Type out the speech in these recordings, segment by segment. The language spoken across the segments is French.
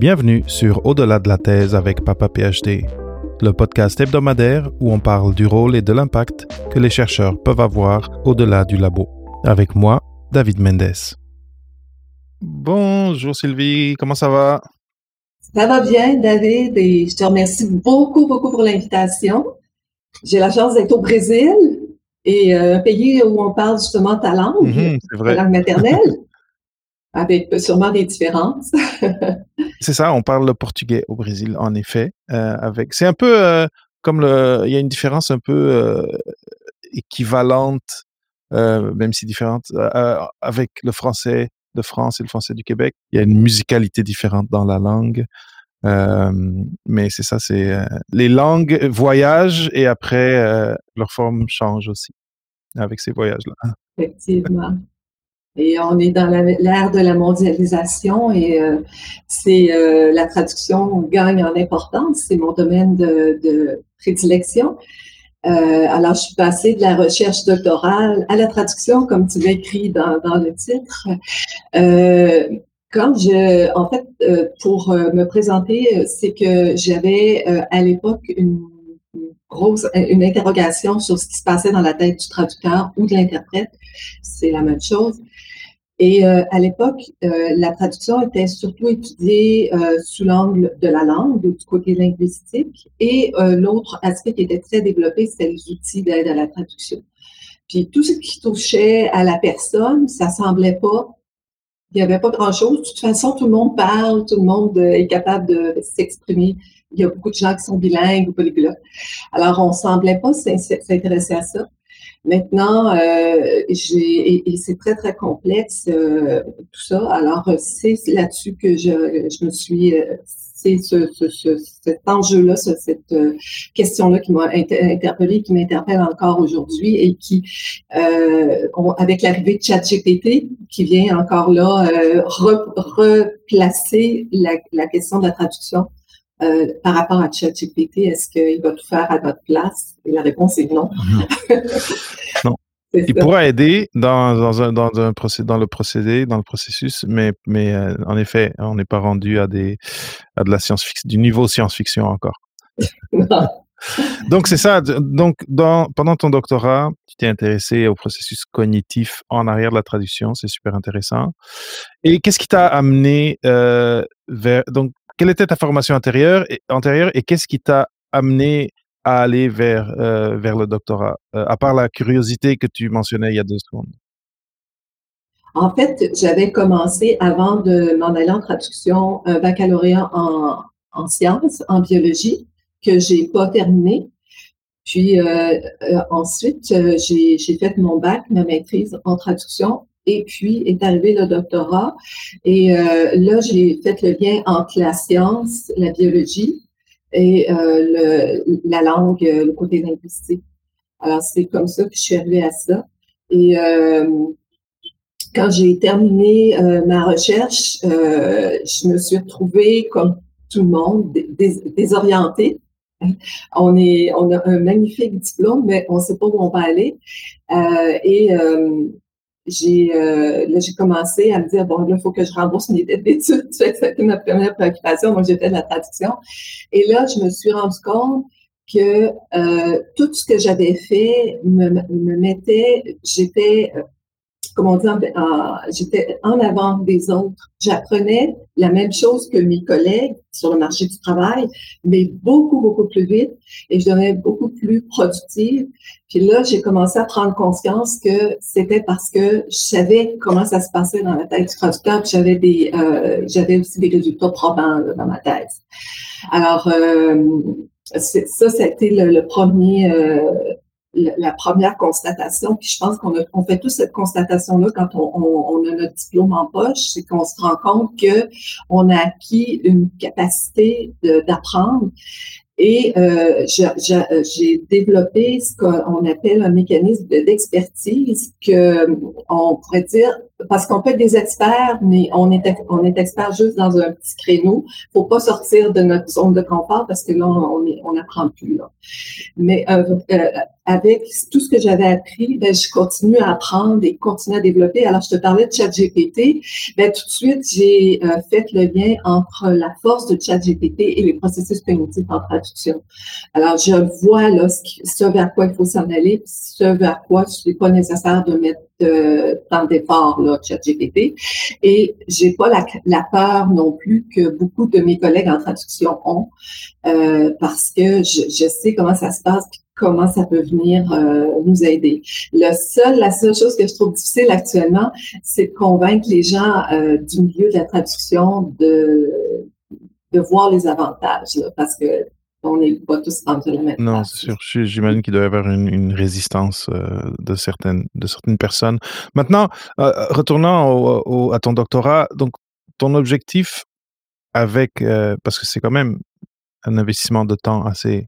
Bienvenue sur Au-delà de la thèse avec Papa PhD, le podcast hebdomadaire où on parle du rôle et de l'impact que les chercheurs peuvent avoir au-delà du labo. Avec moi, David Mendes. Bonjour Sylvie, comment ça va? Ça va bien, David, et je te remercie beaucoup, beaucoup pour l'invitation. J'ai la chance d'être au Brésil et euh, un pays où on parle justement ta langue, Mhm, ta langue maternelle, avec sûrement des différences. C'est ça, on parle le portugais au Brésil, en effet. euh, avec, c'est un peu euh, comme le, il y a une différence un peu euh, équivalente, même si différente, avec le français de France et le français du Québec. Il y a une musicalité différente dans la langue. Mais c'est ça, c'est les langues voyagent et après leur forme change aussi avec ces voyages-là. Effectivement. Et on est dans l'ère de la mondialisation et euh, c'est euh, la traduction gagne en importance. C'est mon domaine de, prédilection. Euh, alors, je suis passée de la recherche doctorale à la traduction, comme tu l'as écrit dans, dans le titre. Quand je, en fait, pour me présenter, c'est que j'avais à l'époque une grosse, une interrogation sur ce qui se passait dans la tête du traducteur ou de l'interprète. C'est la même chose. Et euh, à l'époque, euh, la traduction était surtout étudiée euh, sous l'angle de la langue, du côté linguistique. Et euh, l'autre aspect qui était très développé, c'était les outils d'aide à la traduction. Puis tout ce qui touchait à la personne, ça semblait pas il n'y avait pas grand-chose. De toute façon, tout le monde parle, tout le monde euh, est capable de s'exprimer. Il y a beaucoup de gens qui sont bilingues ou polyglottes. Alors, on semblait pas s'in- s'intéresser à ça. Maintenant, euh, et, c'est très très complexe euh, tout ça. Alors, euh, c'est là-dessus que je, je me suis, euh, c'est ce, ce, ce, cet enjeu-là, ce- cette euh, question-là qui m'a inter- interpellée, qui m'interpelle encore aujourd'hui et qui, euh, avec l'arrivée de ChatGPT, qui vient encore là re- replacer la, la question de la traduction euh, par rapport à ChatGPT. Est-ce qu'il va tout faire à notre place? Et la réponse est non. Non. Il pourra aider dans, dans, un, dans, un procé- dans le procédé, dans le processus, mais, mais euh, en effet, on n'est pas rendu à, des, à de la science-fiction, du niveau science-fiction encore. Donc, c'est ça. Donc, dans, pendant ton doctorat, tu t'es intéressé au processus cognitif en arrière de la traduction. C'est super intéressant. Et qu'est-ce qui t'a amené euh, vers. Donc, quelle était ta formation antérieure et, antérieure et qu'est-ce qui t'a amené à aller vers, euh, vers le doctorat, euh, à part la curiosité que tu mentionnais il y a deux secondes? En fait, j'avais commencé avant de m'en aller en traduction un baccalauréat en, en sciences, en biologie, que j'ai pas terminé. Puis euh, ensuite, j'ai fait mon bac, ma maîtrise en traduction, et puis est arrivé le doctorat. Et euh, là, j'ai fait le lien entre la science, la biologie et euh, la langue, euh, le côté linguistique. Alors, c'est comme ça que je suis arrivée à ça. Et quand j'ai terminé ma recherche, je me suis retrouvée, comme tout le monde, dé- dés- désorientée. On, on a un magnifique diplôme, mais on ne sait pas où on va aller. Et j'ai euh, j'ai commencé à me dire, bon, là, il faut que je rembourse mes dettes d'études. Ça a été ma première préoccupation. Donc, j'ai fait de la traduction. Et là, je me suis rendu compte que euh, tout ce que j'avais fait me, me mettait, j'étais, comment dire, euh, j'étais en avant des autres. J'apprenais la même chose que mes collègues sur le marché du travail, mais beaucoup, beaucoup plus vite et je devenais beaucoup plus productive. Puis là, j'ai commencé à prendre conscience que c'était parce que je savais comment ça se passait dans la tête du traducteur, puis j'avais des, euh, j'avais aussi des résultats probants dans ma thèse. Alors, euh, c'est- ça, c'était le, le premier, euh, la, première constatation. Puis je pense qu'on fait tous cette constatation-là quand on, on- a notre diplôme en poche, c'est qu'on se rend compte que on a acquis une capacité d'apprendre Et euh, j'ai développé ce qu'on appelle un mécanisme d'expertise que on pourrait dire parce qu'on peut être des experts, mais on est on est expert juste dans un petit créneau. Faut pas sortir de notre zone de confort parce que là on on n'apprend plus là. Mais euh, euh, avec tout ce que j'avais appris, ben, je continue à apprendre et continue à développer. Alors, je te parlais de ChatGPT. Ben, tout de suite, j'ai euh, fait le lien entre la force de ChatGPT et les processus cognitifs en Alors, je vois là ce, vers quoi il faut s'en aller, ce vers quoi ce n'est pas nécessaire de mettre euh, tant d'efforts, là, ChatGPT. Et j'ai pas la, la, peur non plus que beaucoup de mes collègues en traduction ont, euh, parce que je, sais comment ça se passe, comment ça peut venir euh, nous aider. Le seul, la seule chose que je trouve difficile actuellement, c'est de convaincre les gens euh, du milieu de la traduction de, de voir les avantages, parce que on n'est pas tous rendus la même Non, c'est sûr. J'imagine qu'il doit y avoir une, résistance euh, de, certaines, de certaines personnes. Maintenant, retournant à ton doctorat, donc ton objectif avec, parce que c'est quand même un investissement de temps assez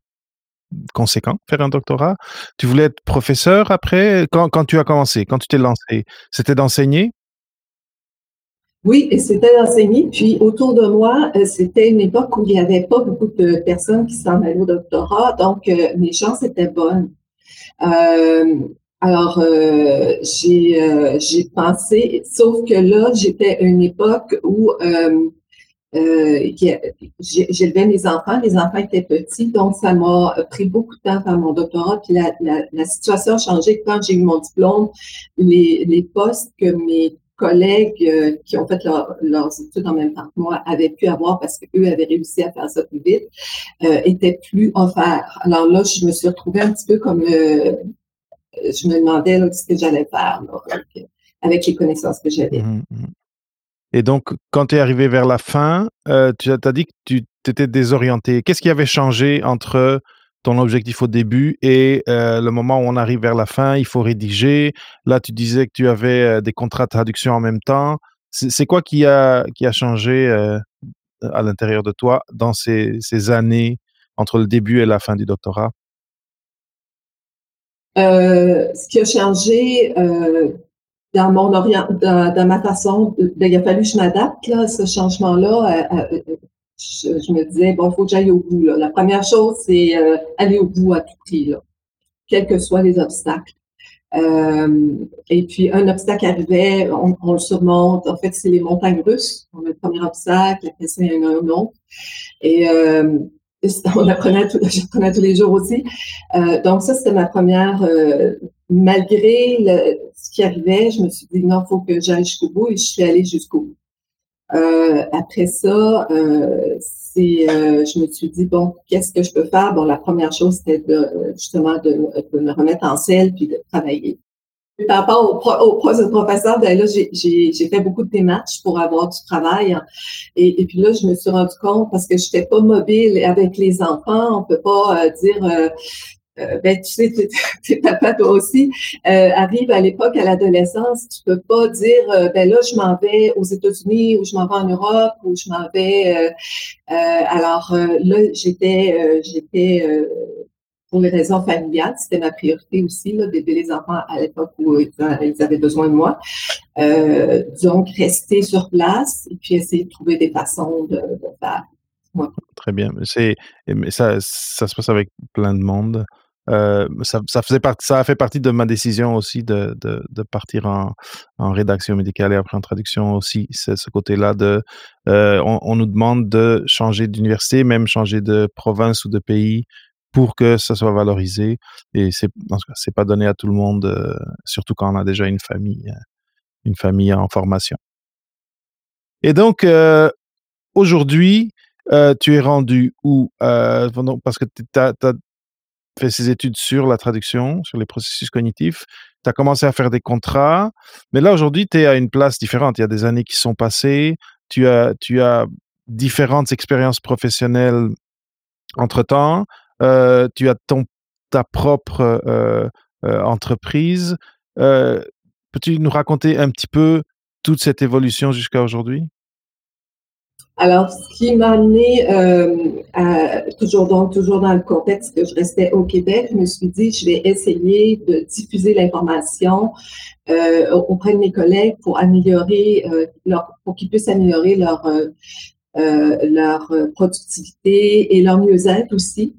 conséquent, faire un doctorat. Tu voulais être professeur après, quand, quand tu as commencé, quand tu t'es lancé, c'était d'enseigner? Oui, c'était d'enseigner. Puis autour de moi, euh, c'était une époque où il n'y avait pas beaucoup de personnes qui s'en allaient au doctorat, donc euh, mes chances étaient bonnes. Euh, alors, j'ai j'ai pensé, sauf que là, j'étais à une époque où euh, j'élevais mes enfants, les enfants étaient petits, donc ça m'a pris beaucoup de temps à faire mon doctorat. Puis la, la, la situation a changé quand j'ai eu mon diplôme. Les, les postes que mes collègues euh, qui ont fait leurs études en même temps que moi avaient pu avoir parce qu'eux avaient réussi à faire ça plus vite, euh, étaient plus offerts. Alors là, je me suis retrouvée un petit peu comme euh, je me demandais ce que j'allais faire avec, les connaissances que j'avais. Mmh mmh et donc, quand tu es arrivé vers la fin, euh, tu as, dit que tu t'étais désorienté. Qu'est-ce qui avait changé entre ton objectif au début et euh, le moment où on arrive vers la fin, il faut rédiger. Là, tu disais que tu avais euh, des contrats de traduction en même temps. C'est quoi qui a, qui a changé à l'intérieur de toi dans ces, années entre le début et la fin du doctorat? ce qui a changé, dans mon orient, dans, ma façon, il a fallu que je m'adapte là, ce changement-là. Euh, euh, euh, je, me disais bon, il faut que j'aille au bout. La première chose, c'est aller au bout à tout prix, quels que soient les obstacles. et puis un obstacle arrivait, on, le surmonte. En fait, c'est les montagnes russes. On a le premier obstacle, après c'est un, un autre. Et on apprenait, tous les jours aussi. Euh, donc ça, c'était ma première. Euh, malgré ce qui arrivait, je me suis dit non, il faut que j'aille jusqu'au bout et je suis allée jusqu'au bout. Euh, après ça, c'est, je me suis dit bon, qu'est-ce que je peux faire? Bon, la première chose c'était de, justement de, me remettre en selle puis de travailler par rapport au, au poste de professeur, ben là, j'ai fait beaucoup de démarches pour avoir du travail. Et, puis là, je me suis rendu compte parce que je n'étais pas mobile avec les enfants. On peut pas euh, dire euh, euh, ben tu sais, tes papa toi aussi, arrive à l'époque à l'adolescence, tu peux pas dire ben là je m'en vais aux États-Unis ou je m'en vais en Europe ou je m'en vais. alors là j'étais j'étais pour les raisons familiales, c'était ma priorité aussi, d'aider les enfants à l'époque où ils avaient besoin de moi. Euh, donc, rester sur place et puis essayer de trouver des façons de, faire. Très bien. C'est, mais ça, ça se passe avec plein de monde. Euh, ça, ça, faisait ça a fait partie de ma décision aussi de, de, partir en, en, rédaction médicale et après en traduction aussi. C'est ce côté-là de, euh, on, nous demande de changer d'université, même changer de province ou de pays pour que ça soit valorisé. Et c'est, c'est pas donné à tout le monde, euh, surtout quand on a déjà une famille, une famille en formation. Et donc, aujourd'hui, tu es rendu où? parce que tu as, fait ces études sur la traduction, sur les processus cognitifs. Tu as commencé à faire des contrats. Mais là, aujourd'hui, tu es à une place différente. Il y a des années qui sont passées. Tu as, tu as différentes expériences professionnelles entre-temps. Euh, tu as ton, ta propre euh, euh, entreprise. Peux-tu nous raconter un petit peu toute cette évolution jusqu'à aujourd'hui? Alors, ce qui m'a amené, à, toujours, donc, toujours dans le contexte que je restais au Québec, je me suis dit, je vais essayer de diffuser l'information auprès de mes collègues pour améliorer leur, pour qu'ils puissent améliorer leur euh, leur productivité et leur mieux-être aussi.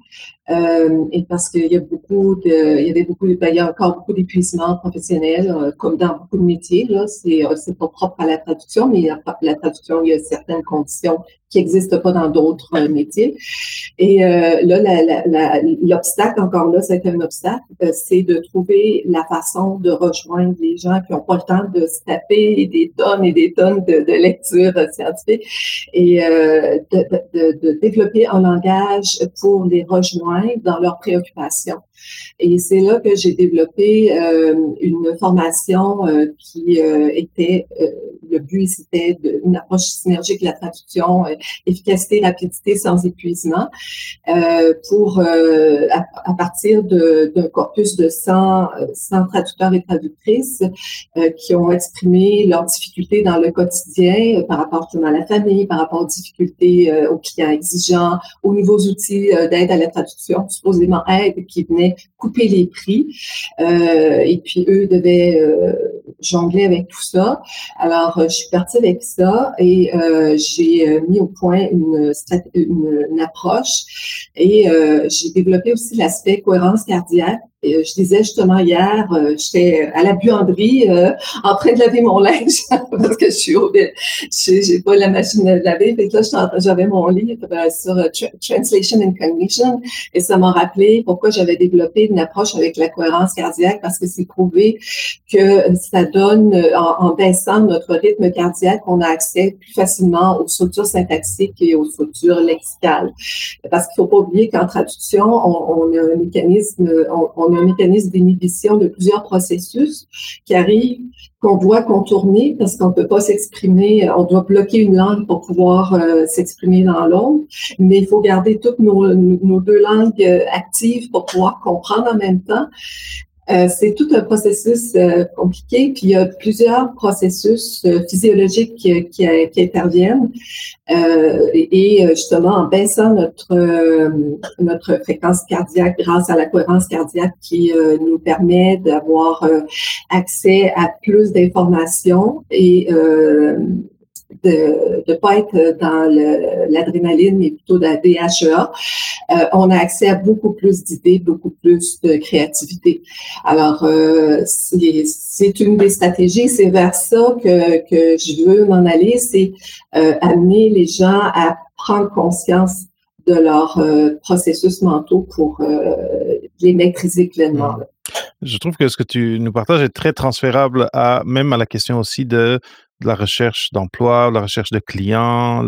Euh, et parce qu'il y a beaucoup de, il y avait beaucoup, ben, il y a encore beaucoup d'épuisement professionnel, euh, comme dans beaucoup de métiers. Là, c'est, c'est pas propre à la traduction, mais la traduction, il y a certaines conditions qui n'existe pas dans d'autres euh, métiers. Et euh, là, l'obstacle, encore là, c'est un obstacle, euh, c'est de trouver la façon de rejoindre les gens qui n'ont pas le temps de se taper des tonnes et des tonnes de, de lectures scientifiques et de, développer un langage pour les rejoindre dans leurs préoccupations. Et c'est là que j'ai développé euh, une formation euh, qui euh, était, le but c'était une approche synergique de la traduction, efficacité, rapidité sans épuisement, pour à, partir d'un corpus de 100, 100 traducteurs et traductrices qui ont exprimé leurs difficultés dans le quotidien par rapport à la famille, par rapport aux difficultés aux clients exigeants, aux nouveaux outils d'aide à la traduction, supposément aide qui venaient couper les prix. Euh, et puis, eux devaient euh, jongler avec tout ça. Alors, je suis partie avec ça et euh, j'ai mis au point une, une, approche et j'ai développé aussi l'aspect cohérence cardiaque euh, je disais justement hier, euh, j'étais à la buanderie euh, en train de laver mon linge parce que je suis au, j'ai pas la machine à laver. Et là, j'avais mon livre sur Translation and Cognition et ça m'a rappelé pourquoi j'avais développé une approche avec la cohérence cardiaque parce que c'est prouvé que ça donne, en, en, baissant notre rythme cardiaque, on a accès plus facilement aux structures syntaxiques et aux structures lexicales. Parce qu'il faut pas oublier qu'en traduction, on, on, a un mécanisme, on un mécanisme d'inhibition de plusieurs processus qui arrivent, qu'on doit contourner parce qu'on ne peut pas s'exprimer, on doit bloquer une langue pour pouvoir euh, s'exprimer dans l'autre, mais il faut garder toutes nos, nos deux langues euh, actives pour pouvoir comprendre en même temps. Euh, c'est tout un processus euh, compliqué, puis il y a plusieurs processus euh, physiologiques qui, qui, interviennent. et justement, en baissant notre, notre fréquence cardiaque grâce à la cohérence cardiaque qui nous permet d'avoir accès à plus d'informations et de ne pas être dans l'adrénaline, mais plutôt dans la DHEA, euh, on a accès à beaucoup plus d'idées, beaucoup plus de créativité. Alors, euh, c'est une des stratégies, c'est vers ça que, que je veux m'en aller, c'est euh, amener les gens à prendre conscience de leurs processus mentaux pour les maîtriser pleinement. Mmh. Je trouve que ce que tu nous partages est très transférable à même à la question aussi de de la recherche d'emploi, la recherche de clients.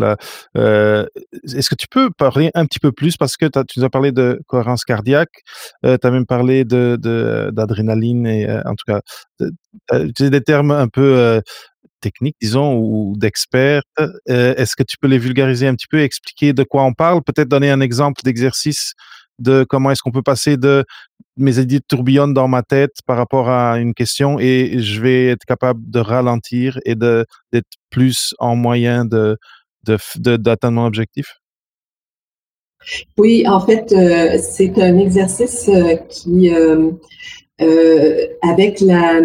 Euh, est-ce que tu peux parler un petit peu plus? Parce que tu nous as parlé de cohérence cardiaque, euh, tu as même parlé de, d'adrénaline et euh, en tout cas, tu des termes un peu techniques, disons, ou d'experts. est-ce que tu peux les vulgariser un petit peu, expliquer de quoi on parle, peut-être donner un exemple d'exercice de comment est-ce qu'on peut passer de mes idées tourbillonnent dans ma tête par rapport à une question et je vais être capable de ralentir et de d'être plus en moyen de d'atteindre mon objectif? Oui, en fait, euh, c'est un exercice euh, qui, euh, avec la,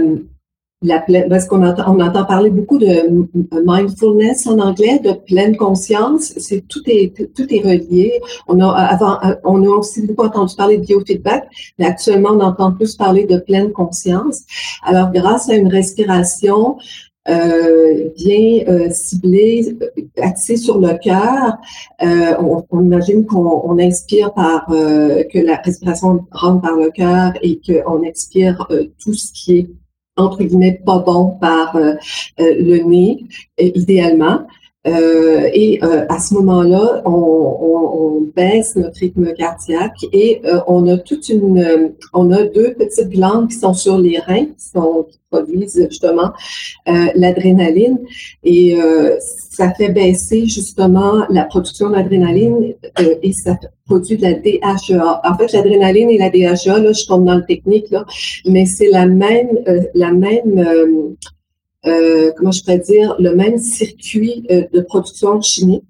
la parce qu'on entend, on entend parler beaucoup de mindfulness en anglais, de pleine conscience. C'est tout est tout est relié. On a avant, on a aussi beaucoup entendu parler de biofeedback, mais actuellement on entend plus parler de pleine conscience. Alors grâce à une respiration euh, bien euh, ciblée, axée sur le cœur, euh, on, on, imagine qu'on inspire par euh, que la respiration rentre par le cœur et qu'on expire euh, tout ce qui est entre guillemets, pas bon par euh, euh, le nez, euh, et à ce moment-là, on, baisse notre rythme cardiaque et on a toute une, on a deux petites glandes qui sont sur les reins, qui, sont, qui produisent justement l'adrénaline et ça fait baisser justement la production d'adrénaline et ça produit de la DHEA. En fait, l'adrénaline et la DHEA, là, je tombe dans le technique, là, mais c'est la même, euh, la même, euh, euh, comment je pourrais dire, le même circuit de production chimique.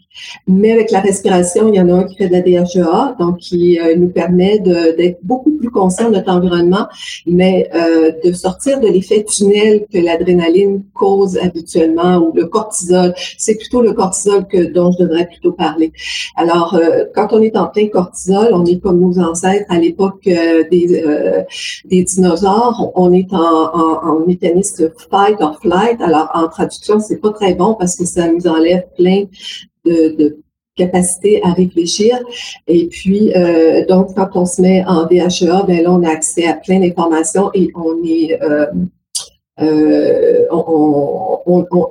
Mais avec la respiration, il y en a un qui fait de la DHEA, donc qui euh, nous permet d'être beaucoup plus conscient de notre environnement, mais euh, de sortir de l'effet tunnel que l'adrénaline cause habituellement ou le cortisol. C'est plutôt le cortisol que dont je devrais plutôt parler. Alors, euh, quand on est en plein cortisol, on est comme nos ancêtres à l'époque des, dinosaures. On est en, en, en mécanisme fight or flight. Alors, en traduction, c'est pas très bon parce que ça nous enlève plein de, capacité à réfléchir. Et puis, euh, donc, quand on se met en DHEA, ben là, on a accès à plein d'informations et on est... Euh, euh,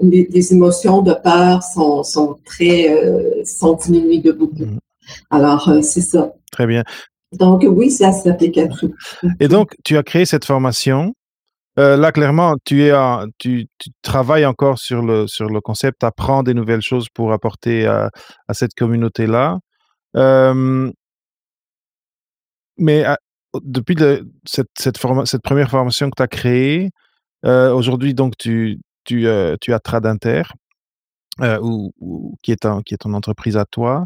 les, émotions de peur sont, sont très sont diminuées de beaucoup. Mm. Alors, c'est ça. Très bien. Donc, oui, ça s'applique à tout. Et donc, tu as créé cette formation euh, là, clairement, tu, es tu, travailles encore sur le, sur le concept, apprends des nouvelles choses pour apporter à, cette communauté-là. mais depuis cette, cette, première formation que tu as créée, euh, aujourd'hui, donc, tu, tu, euh, tu as Tradinter, ou, qui, est qui est ton entreprise à toi.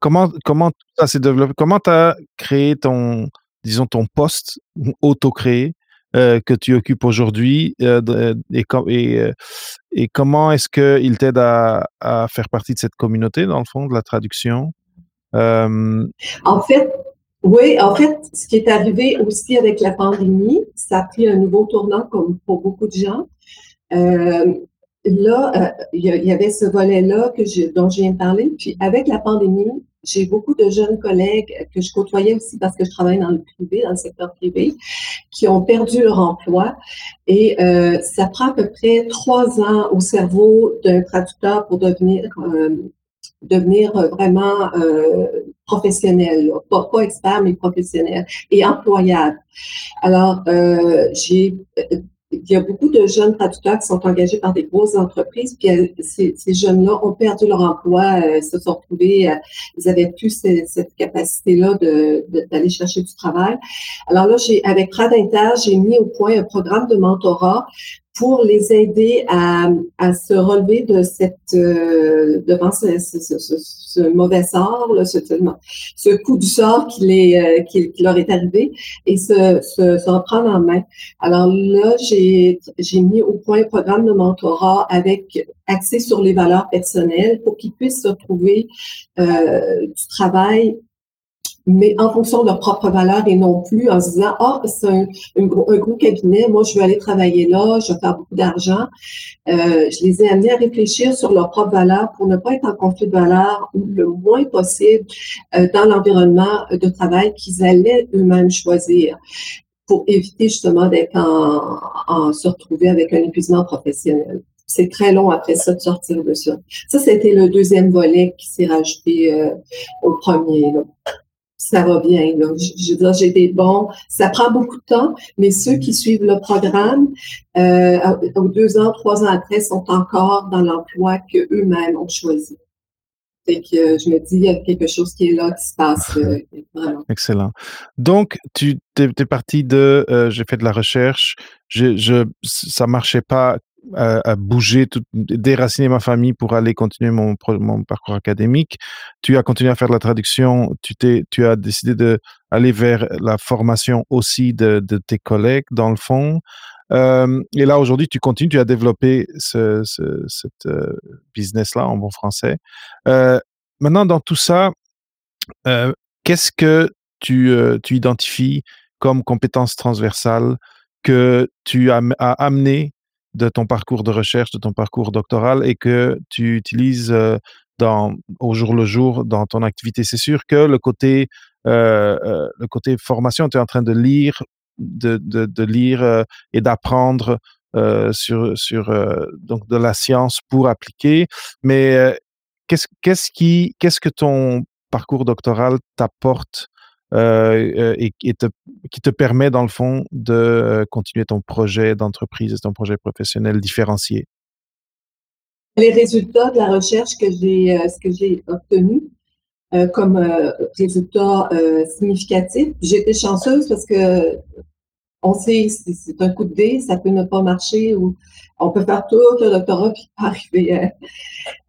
Comment, comment ça s'est développé? Comment tu as créé ton, disons, ton poste auto-créé? Euh, que tu occupes aujourd'hui euh, euh, et, et, comment est-ce qu'il t'aide à, faire partie de cette communauté, dans le fond, de la traduction? En fait, oui, en fait, ce qui est arrivé aussi avec la pandémie, ça a pris un nouveau tournant pour beaucoup de gens. là, il y, avait ce volet-là dont je viens de parler. Puis avec la pandémie, j'ai beaucoup de jeunes collègues que je côtoyais aussi parce que je travaille dans le privé, dans le secteur privé, qui ont perdu leur emploi. Et euh, ça prend à peu près trois ans au cerveau d'un traducteur pour devenir euh, devenir vraiment euh, professionnel, pas, pas, expert, mais professionnel et employable. Alors, j'ai il y a beaucoup de jeunes traducteurs qui sont engagés par des grosses entreprises, puis euh, ces, jeunes-là ont perdu leur emploi, euh, se sont retrouvés, euh, ils avaient plus cette, capacité-là d'aller chercher du travail. Alors là, avec Tradinter, j'ai mis au point un programme de mentorat pour les aider à, à se relever de cette euh, devant ce, ce, ce, ce, mauvais sort, là, ce, coup du sort qui, les, euh, qui, leur est arrivé et se, se, se reprendre en main. Alors là, j'ai mis au point un programme de mentorat avec accès sur les valeurs personnelles pour qu'ils puissent se trouver euh, du travail mais en fonction de leurs propres valeurs et non plus en se disant ah c'est un, un, gros, cabinet, moi je veux aller travailler là, je vais faire beaucoup d'argent. Euh, je les ai amenés à réfléchir sur leurs propres valeurs pour ne pas être en conflit de valeurs ou le moins possible euh, dans l'environnement de travail qu'ils allaient eux-mêmes choisir pour éviter justement d'être en, se retrouver avec un épuisement professionnel c'est très long après ça de sortir de ça. Ça, c'était le deuxième volet qui s'est rajouté euh, au premier. Ça va bien. Je, veux dire, j'ai des bons. Ça prend beaucoup de temps, mais ceux qui suivent le programme, euh, deux ans, trois ans après, sont encore dans l'emploi qu'eux-mêmes ont choisi. Fait que euh, je me dis, il y a quelque chose qui est là, qui se passe euh, vraiment. Excellent. Donc, tu es, parti de, j'ai fait de la recherche, je, je, ça marchait pas à, bouger, déraciner ma famille pour aller continuer mon, parcours académique. Tu as continué à faire de la traduction. Tu, tu as décidé d'aller vers la formation aussi de, tes collègues, dans le fond. Euh, et là, aujourd'hui, tu continues, tu as développé ce, euh, business-là en bon français. Euh, maintenant, dans tout ça, qu'est-ce que tu, identifies comme compétences transversales que tu as, as amené de ton parcours de recherche, de ton parcours doctoral et que tu utilises euh, dans, au jour le jour dans ton activité. C'est sûr que le côté, euh, euh, le côté formation, tu es en train de lire, de, de, lire et d'apprendre sur, sur donc de la science pour appliquer. Mais qu'est-ce, qui, qu'est-ce que ton parcours doctoral t'apporte euh, euh, et, qui te permet, dans le fond, de euh, continuer ton projet d'entreprise, ton projet professionnel différencié? Les résultats de la recherche que j'ai, ce que j'ai obtenu comme résultat significatif, j'ai été chanceuse parce que on sait c'est un coup de dé, ça peut ne pas marcher ou on peut faire tout le doctorat puis pas arriver.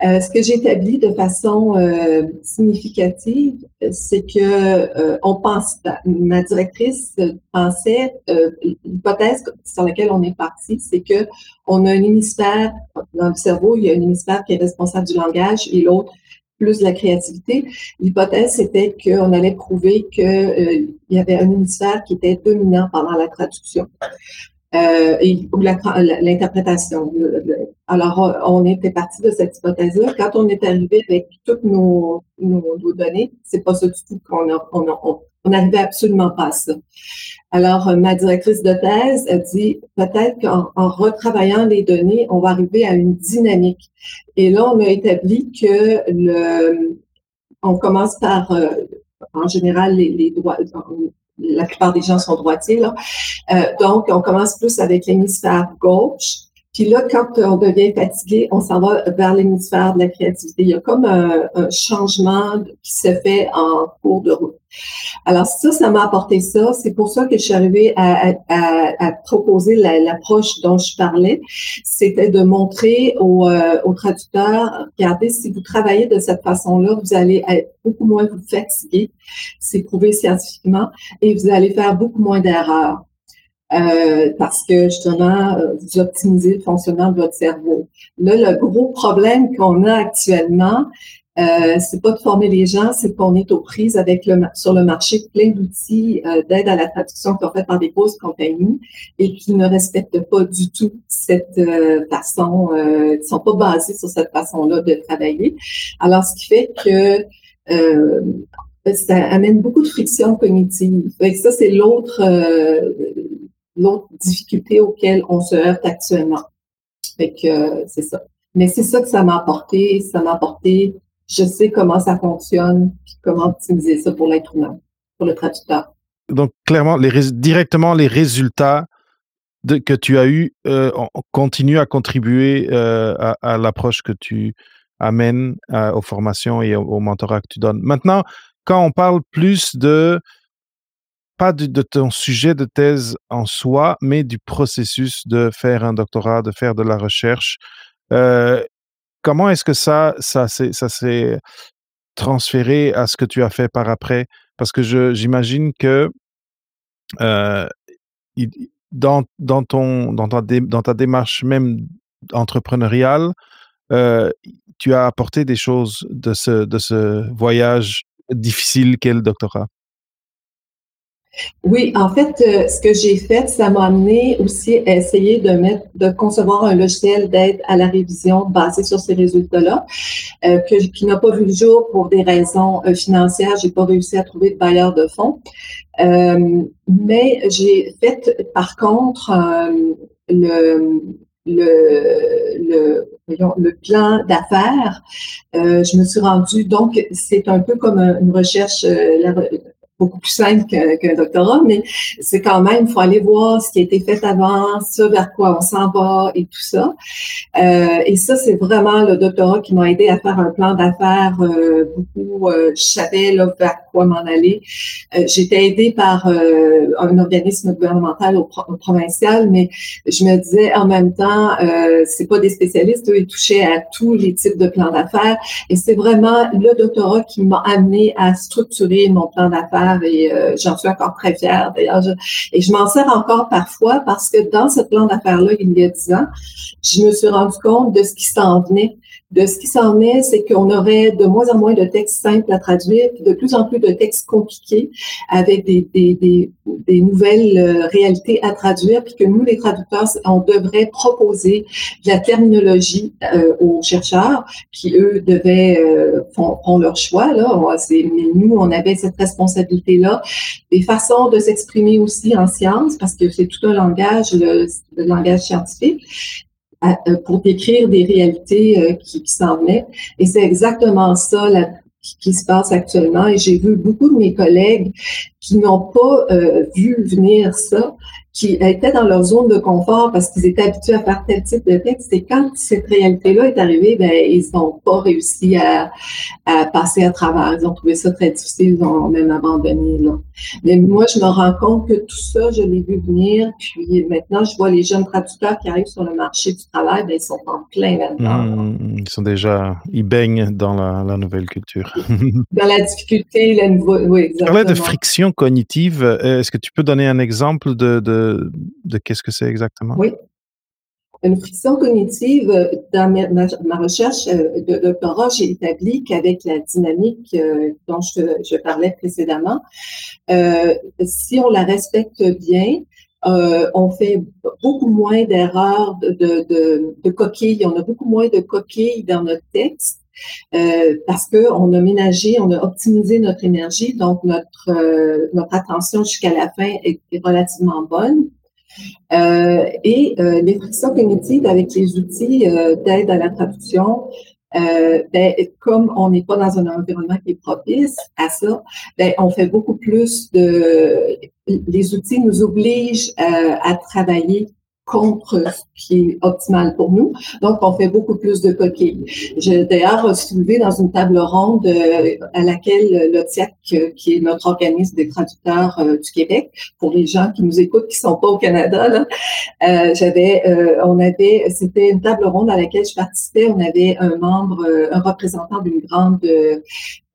Euh, ce que j'ai établi de façon euh, significative, c'est que euh, on pense, ma directrice pensait, l'hypothèse sur laquelle on est parti, c'est que on a un hémisphère dans le cerveau, il y a un hémisphère qui est responsable du langage et l'autre plus la créativité. L'hypothèse, c'était qu'on allait prouver qu'il y avait un hémisphère qui était dominant pendant la traduction euh, ou l'interprétation. Alors, on était parti de cette hypothèse-là. Quand on est arrivé avec toutes nos, nos, données, c'est pas ça du tout qu'on a, on, on, on n'arrivait absolument pas à ça. Alors, ma directrice de thèse a dit peut-être qu'en en retravaillant les données, on va arriver à une dynamique. Et là, on a établi que le, on commence par, euh, en général, les droits, la plupart des gens sont droitiers, là. Euh, donc, on commence plus avec l'hémisphère gauche. Puis là, quand on devient fatigué, on s'en va vers l'hémisphère de la créativité. Il y a comme un, changement qui se fait en cours de route. Alors ça, ça m'a apporté ça. C'est pour ça que je suis arrivée à, à, à proposer l'approche dont je parlais. C'était de montrer aux, euh, aux, traducteurs, regardez, si vous travaillez de cette façon-là, vous allez être beaucoup moins vous fatiguer. C'est prouvé scientifiquement. Et vous allez faire beaucoup moins d'erreurs. Euh, parce que justement, euh, vous optimisez le fonctionnement de votre cerveau. Là, le gros problème qu'on a actuellement, euh, c'est pas de former les gens, c'est qu'on est aux prises avec le sur le marché plein d'outils euh, d'aide à la traduction qui sont faits par des grosses compagnies et qui ne respectent pas du tout cette euh, façon, euh, qui sont pas basés sur cette façon-là de travailler. Alors, ce qui fait que ça amène beaucoup de friction cognitive. Et ça, c'est l'autre l'autre difficulté auquel on se heurte actuellement. Fait que c'est ça. Mais c'est ça que ça m'a apporté. Ça m'a apporté je sais comment ça fonctionne, puis comment optimiser ça pour l'être humain, pour le traducteur. Donc, clairement, les directement, les résultats que tu as eus euh, continuent à contribuer euh, à, l'approche que tu amènes euh, aux formations et au, au, mentorat que tu donnes. Maintenant, quand on parle plus de, pas de, ton sujet de thèse en soi, mais du processus de faire un doctorat, de faire de la recherche, euh, comment est-ce que ça, ça s'est, transféré à ce que tu as fait par après? Parce que j'imagine que euh, dans, ton, dans, ta dans ta démarche même entrepreneuriale, euh, tu as apporté des choses de ce, de ce voyage difficile qu'est le doctorat. Oui, en fait, euh, ce que j'ai fait, ça m'a amené aussi à essayer de mettre, de concevoir un logiciel d'aide à la révision basé sur ces résultats-là, euh, que, qui n'a pas vu le jour pour des raisons euh, financières. J'ai pas réussi à trouver de bailleur de fonds. Euh, mais j'ai fait, par contre, le, le, le, plan d'affaires, je me suis rendue, donc c'est un peu comme une recherche, beaucoup plus simple qu'un doctorat, mais c'est quand même, il faut aller voir ce qui a été fait avant, ce vers quoi on s'en va et tout ça. Euh, et ça, c'est vraiment le doctorat qui m'a aidé à faire un plan d'affaires euh, beaucoup. Euh, je savais là, vers quoi m'en aller. J'étais aidée par un organisme gouvernemental au, provincial, mais je me disais en même temps, c'est pas des spécialistes, eux, ils touchaient à tous les types de plans d'affaires. Et c'est vraiment le doctorat qui m'a amené à structurer mon plan d'affaires et euh, j'en suis encore très fière d'ailleurs. et je m'en sers encore parfois parce que dans ce plan d'affaires-là, il y a dix ans, je me suis rendu compte de ce qui s'en venait de ce qui s'en est, c'est qu'on aurait de moins en moins de textes simples à traduire, puis de plus en plus de textes compliqués avec des, des, des, nouvelles euh, réalités à traduire, puis que nous, les traducteurs, on devrait proposer de la terminologie euh, aux chercheurs, qui eux devaient euh, font, leur choix. Là, mais nous, on avait cette responsabilité-là, des façons de s'exprimer aussi en sciences, parce que c'est tout un langage, le langage scientifique, euh, pour décrire des réalités euh, qui, s'en venaient. Et c'est exactement ça qui, se passe actuellement. Et j'ai vu beaucoup de mes collègues qui n'ont pas euh, vu venir ça, qui étaient dans leur zone de confort parce qu'ils étaient habitués à faire tel type de texte. Et quand cette réalité-là est arrivée, ben, ils n'ont pas réussi à, à, passer à travers. Ils ont trouvé ça très difficile, ils ont même abandonné. Là. Mais moi, je me rends compte que tout ça, je l'ai vu venir. Puis maintenant, je vois les jeunes traducteurs qui arrivent sur le marché du travail, ben, ils sont en plein là-dedans. Mmh, ils sont déjà, ils baignent dans la, la nouvelle culture. dans la difficulté, la nouvelle, oui, exactement. Parlais de friction cognitive. Est-ce que tu peux donner un exemple de, de qu'est-ce que c'est exactement? Oui. Une friction cognitive, euh, dans ma, recherche euh, de doctorat, j'ai établi qu'avec la dynamique euh, dont je, parlais précédemment, si on la respecte bien, on fait beaucoup moins d'erreurs de, de, de, coquilles, on a beaucoup moins de coquilles dans notre texte. Parce qu'on a ménagé, on a optimisé notre énergie, donc notre, notre attention jusqu'à la fin est relativement bonne. Euh, et euh, les frictions cognitives avec les outils euh, d'aide à la traduction, ben, comme on n'est pas dans un environnement qui est propice à ça, ben, on fait beaucoup plus de... Les outils nous obligent à travailler contre ce qui est optimal pour nous. Donc, on fait beaucoup plus de coquilles. J'ai d'ailleurs soulevé dans une table ronde euh, à laquelle l'OTIAC, euh, qui est notre organisme des traducteurs euh, du Québec, pour les gens qui nous écoutent, qui sont pas au Canada, là, j'avais, on avait, c'était une table ronde à laquelle je participais. On avait un membre, un représentant d'une grande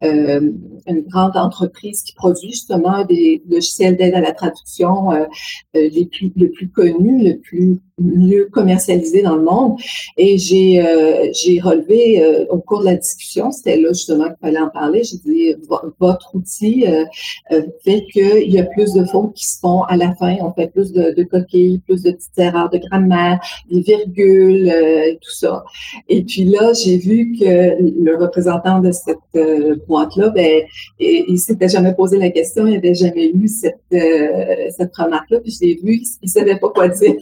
euh, une grande entreprise qui produit justement des logiciels d'aide à la traduction euh, euh, les plus, le plus connus, le plus mieux commercialisé dans le monde. Et j'ai j'ai relevé au cours de la discussion, c'était là justement qu'il fallait en parler, j'ai dit votre outil fait qu'il y a plus de fautes qui se font à la fin, on fait plus de, coquilles, plus de petites erreurs de grammaire, des virgules, tout ça. Et puis là, j'ai vu que le représentant de cette là ben, il ne s'était jamais posé la question, il n'avait jamais eu cette, euh, cette remarque-là, puis je l'ai vu, il savait pas quoi dire.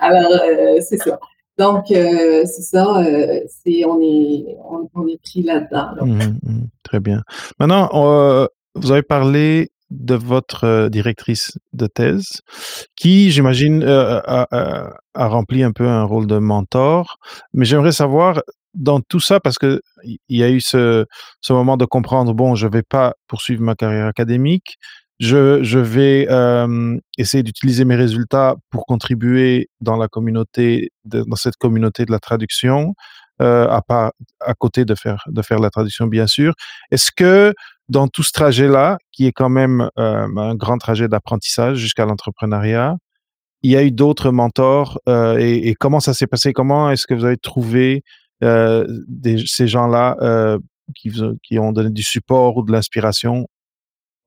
Alors, euh, c'est ça. Donc, euh, c'est ça, c'est, on, est, on, est pris là-dedans. Mmh, mmh, très bien. Maintenant, vous avez parlé de votre directrice de thèse, qui, j'imagine, a, rempli un peu un rôle de mentor. Mais j'aimerais savoir, dans tout ça, parce que il y a eu ce, ce moment de comprendre, bon, je vais pas poursuivre ma carrière académique, je, vais euh, essayer d'utiliser mes résultats pour contribuer dans la communauté, dans cette communauté de la traduction, euh, à, part, à côté de faire, de faire la traduction, bien sûr. Est-ce que dans tout ce trajet-là, qui est quand même euh, un grand trajet d'apprentissage jusqu'à l'entrepreneuriat, il y a eu d'autres mentors et, comment ça s'est passé? Comment est-ce que vous avez trouvé ces gens-là qui ont donné du support ou de l'inspiration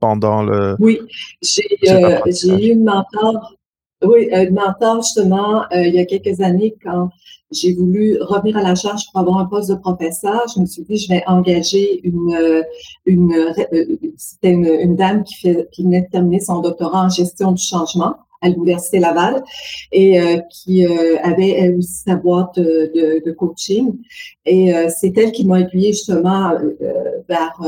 pendant le. Oui, j'ai euh, eu une mentor. Oui, une mentor justement il y a quelques années quand j'ai voulu revenir à la charge pour avoir un poste de professeur. Je me suis dit je vais engager une une c'était une, une, dame qui fait qui venait de terminer son doctorat en gestion du changement à l'Université Laval et euh, qui euh, avait elle aussi sa boîte de, de coaching. Et euh, c'est elle qui m'a aiguillée justement vers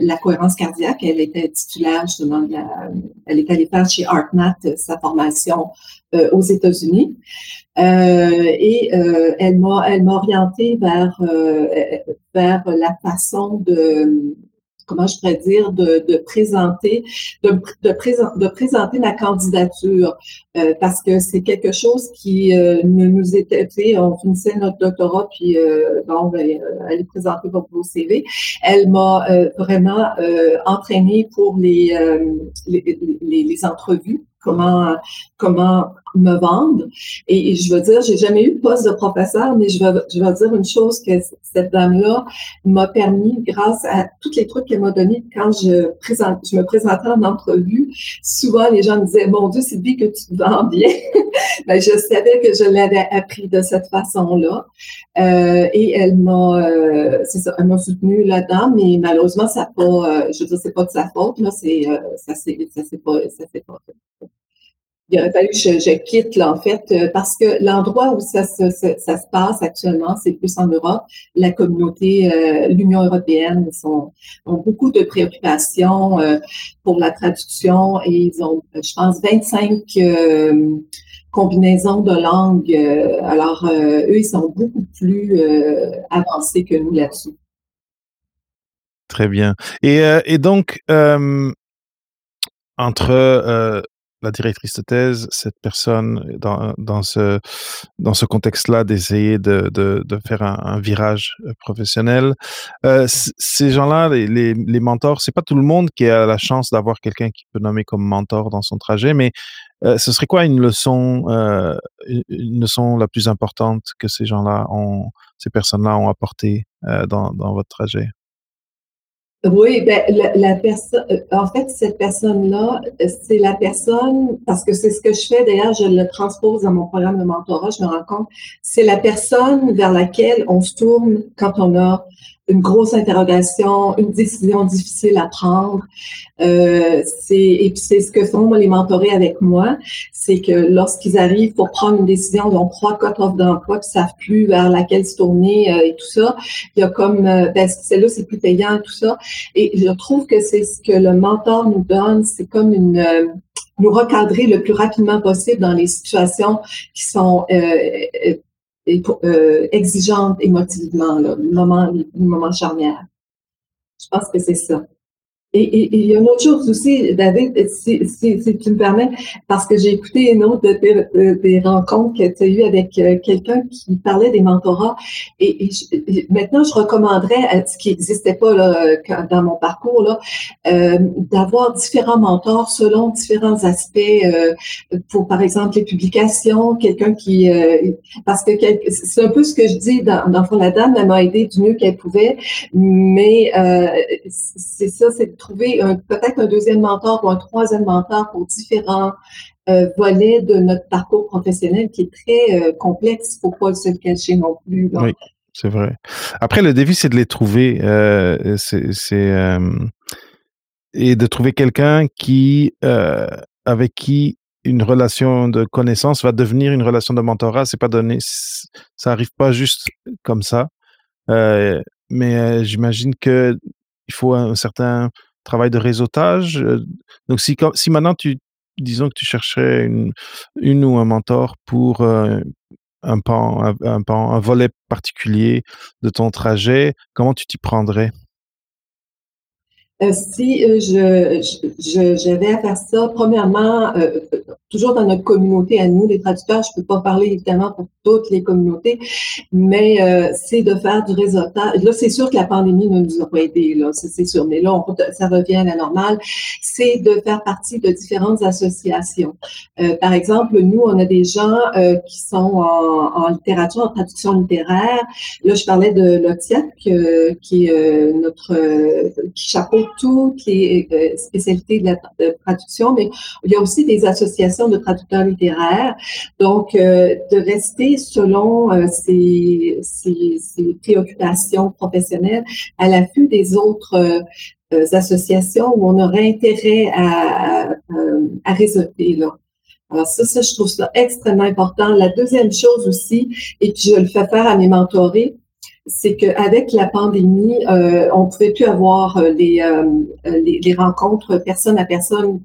la, cohérence cardiaque. Elle était titulaire justement de la, elle est allée faire chez ArtMath sa formation aux États-Unis. et elle m'a elle m'a orientée vers vers la façon de comment je pourrais dire, de, de présenter, de, de, de présenter ma candidature, euh, parce que c'est quelque chose qui euh, nous était fait. On finissait notre doctorat, puis euh, bon, ben, elle est présentée votre CV. Elle m'a vraiment entraînée pour les, les, les, les entrevues comment comment me vendre. Et, je veux dire, j'ai jamais eu de poste de professeur, mais je veux, je veux dire une chose que cette dame-là m'a permis, grâce à tous les trucs qu'elle m'a donné quand je, je me présentais en entrevue, souvent les gens me disaient, mon Dieu, bien que tu te vends bien. ben, je savais que je l'avais appris de cette façon-là. Euh, et elle m'a, euh, elle m'a soutenue là-dedans, mais malheureusement, ça pas, euh, je veux dire, c'est pas de sa faute, là, c'est, euh, ça c'est, ça pas, ça c'est pas il aurait fallu que je, quitte, là, en fait, euh, parce que l'endroit où ça, se passe actuellement, c'est plus en Europe. La communauté, euh, l'Union européenne sont, ont beaucoup de préoccupations euh, pour la traduction et ils ont, je pense, 25 combinaisons de langues. alors, eux, ils sont beaucoup plus avancés que nous là-dessus. Très bien. Et donc, entre la directrice de thèse, cette personne dans, dans ce, dans ce contexte-là d'essayer de, de, de, faire un, virage euh, professionnel. Euh, ces gens-là, les, les, les, mentors, c'est pas tout le monde qui a la chance d'avoir quelqu'un qui peut nommer comme mentor dans son trajet, mais euh, ce serait quoi une leçon, une leçon la plus importante que ces gens-là ont, ces personnes-là ont apporté euh, dans, dans votre trajet? Oui, ben, la, personne, euh, en fait, cette personne-là, c'est la personne, parce que c'est ce que je fais, d'ailleurs, je le transpose dans mon programme de mentorat, je me rends compte, c'est la personne vers laquelle on se tourne quand on a une grosse interrogation, une décision difficile à prendre. Euh, c'est et puis c'est ce que font les mentorés avec moi, c'est que lorsqu'ils arrivent pour prendre une décision, ils ont trois cotes d'emploi, puis savent plus vers laquelle se tourner euh, et tout ça. Il y a comme euh, ben, celle-là c'est plus payant tout ça. Et je trouve que c'est ce que le mentor nous donne, c'est comme une euh, nous recadrer le plus rapidement possible dans les situations qui sont euh, euh, exigeante émotivement, le moment, le moment charnière. Je pense que c'est ça. Et, il y a une autre chose aussi, David, si, si, tu me permets, parce que j'ai écouté une autre de des rencontres que tu as eues avec euh, quelqu'un qui parlait des mentorats. Et, maintenant, je recommanderais, ce qui n'existait pas là, dans mon parcours, là, euh, d'avoir différents mentors selon différents aspects. Euh, pour, par exemple, les publications, quelqu'un qui... Parce que c'est un peu ce que je dis dans, dans la dame, elle m'a aidé du mieux qu'elle pouvait, mais c'est ça, c'est trouver peut-être un deuxième mentor ou un troisième mentor pour différents euh, volets de notre parcours professionnel qui est très euh, complexe. Il ne faut pas se le cacher non plus. Oui, c'est vrai. Après, le défi, c'est de les trouver. Euh, c'est et de trouver quelqu'un qui avec qui une relation de connaissance va devenir une relation de mentorat. C'est pas donné, ça arrive pas juste comme ça. mais j'imagine que il faut un certain travail de réseautage. Euh, donc, si, si maintenant tu, disons que tu chercherais une, une ou un mentor pour euh, un pan, un, pan, un volet particulier de ton trajet, comment tu t'y prendrais? Euh, si euh, je, j'avais à faire ça, premièrement, euh, toujours dans notre communauté à nous, les traducteurs, je peux pas parler évidemment pour toutes les communautés, mais c'est de faire du réseautage. Là, c'est sûr que la pandémie ne nous a pas aidés, là, c'est, sûr, mais là, ça revient à la normale. C'est de faire partie de différentes associations. par exemple, nous, on a des gens qui sont en, littérature, en traduction littéraire. Là, je parlais de l'OTIAC, qui est notre qui chapeau toutes les euh, spécialités de la traduction, mais il y a aussi des associations de traducteurs littéraires. Donc, euh, de rester selon euh, ces, préoccupations professionnelles à l'affût des autres associations où on aurait intérêt à, à, réseauter. Là. Alors ça, ça, je trouve ça extrêmement important. La deuxième chose aussi, et puis je le fais faire à mes mentorés, c'est qu'avec la pandémie, euh, on ne pouvait plus avoir euh, les, euh, les, les, rencontres personne à personne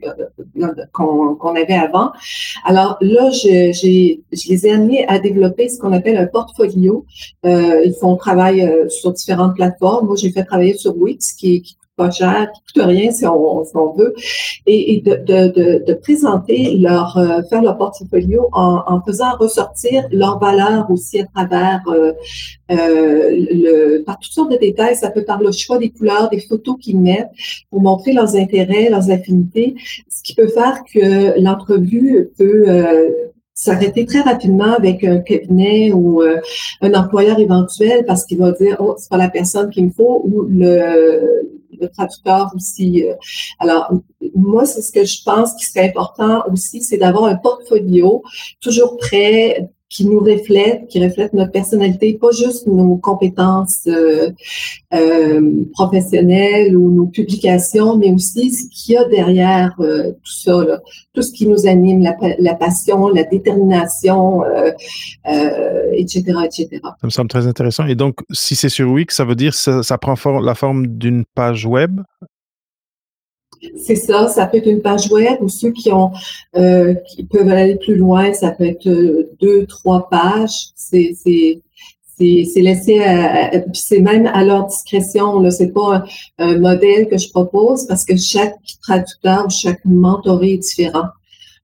qu'on avait avant. Alors là, je, je les ai amenés à développer ce qu'on appelle un portfolio. ils font travail sur différentes plateformes. Moi, j'ai fait travailler sur Wix, qui, qui pas cher, qui coûte rien si on, veut, et, de, présenter leur, euh, faire leur portfolio en, faisant ressortir leurs valeurs aussi à travers euh, euh, le, par toutes sortes de détails. Ça peut par le choix des couleurs, des photos qu'ils mettent pour montrer leurs intérêts, leurs affinités, ce qui peut faire que l'entrevue peut s'arrêter très rapidement avec un cabinet ou euh, un employeur éventuel parce qu'il va dire oh c'est pas la personne qu'il me faut ou le, le traducteur aussi. Euh. Alors moi c'est ce que je pense qui serait important aussi c'est d'avoir un portfolio toujours prêt qui nous reflètent, qui reflètent notre personnalité, pas juste nos compétences euh, euh, professionnelles ou nos publications, mais aussi ce qu'il y a derrière euh, tout ça, tout ce qui nous anime, la, passion, la détermination, etc., etc. Ça me semble très intéressant. Et donc, si c'est sur Wix, ça veut dire que ça prend la forme d'une page web c'est ça, ça peut être une page web ou ceux qui ont euh, qui peuvent aller plus loin, ça peut être euh, deux, trois pages. C'est c'est laissé c'est même à leur discrétion. Là, c'est pas un, un, modèle que je propose parce que chaque traducteur, chaque mentoré est différent.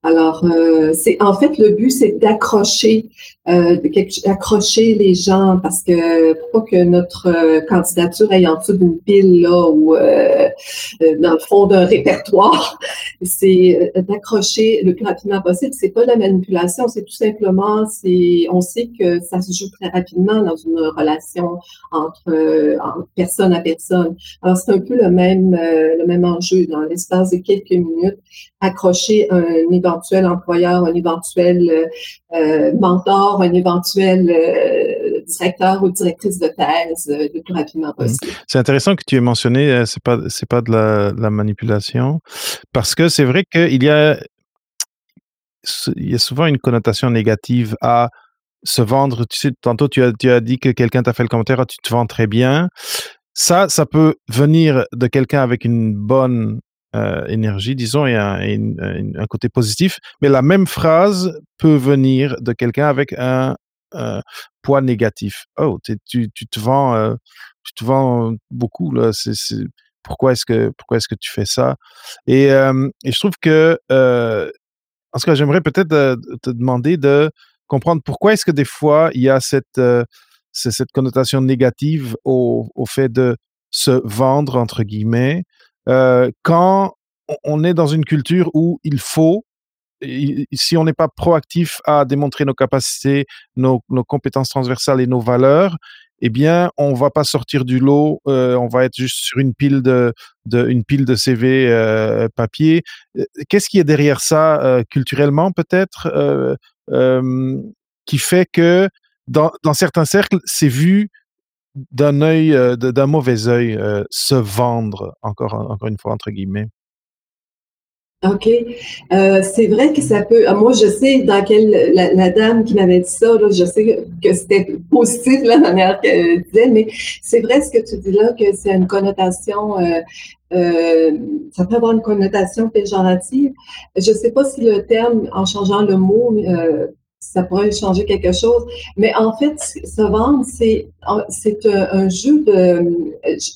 Alors, euh, c'est en fait le but, c'est d'accrocher, euh, d'accrocher les gens parce que pourquoi que notre euh, candidature aille en dessous d'une pile là ou dans le fond d'un répertoire, c'est d'accrocher le plus rapidement possible. C'est pas de la manipulation, c'est tout simplement, c'est, on sait que ça se joue très rapidement dans une relation entre, personne à personne. Alors c'est un peu le même, le même enjeu dans l'espace de quelques minutes, accrocher un éventuel employeur, un éventuel euh, euh, mentor, un éventuel euh, directeur ou directrice de thèse le plus rapidement mmh. possible. C'est intéressant que tu aies mentionné, c'est pas c'est pas de la, la, manipulation, parce que c'est vrai qu'il y a il y a souvent une connotation négative à se vendre. Tu sais, tantôt tu as, tu as dit que quelqu'un t'a fait le commentaire, ah, tu te vends très bien. Ça, ça peut venir de quelqu'un avec une bonne euh, énergie, disons, et un, un, côté positif. Mais la même phrase peut venir de quelqu'un avec un, poids négatif. Oh, tu, tu, te vends, euh, tu te vends beaucoup là. C'est, pourquoi est-ce que pourquoi est-ce que tu fais ça? Et, et, je trouve que en tout cas, j'aimerais peut-être te demander de comprendre pourquoi est-ce que des fois il y a cette cette connotation négative au, au fait de se vendre entre guillemets euh, quand on est dans une culture où il faut, si on n'est pas proactif à démontrer nos capacités, nos, compétences transversales et nos valeurs, eh bien, on va pas sortir du lot. Euh, on va être juste sur une pile de, une pile de CV euh, papier. Qu'est-ce qui est derrière ça culturellement, peut-être, qui fait que dans, dans certains cercles, c'est vu d'un œil, euh, d'un mauvais œil, euh, se vendre, encore, encore une fois, entre guillemets? OK. Euh, c'est vrai que ça peut. Moi, je sais dans quelle la, dame qui m'avait dit ça, là, je sais que c'était positif la manière qu'elle disait, mais c'est vrai ce que tu dis là, que c'est une connotation. ça peut avoir une connotation péjorative. Je ne sais pas si le terme, en changeant le mot, ça pourrait changer quelque chose. Mais en fait, se vendre, c'est c'est un, jeu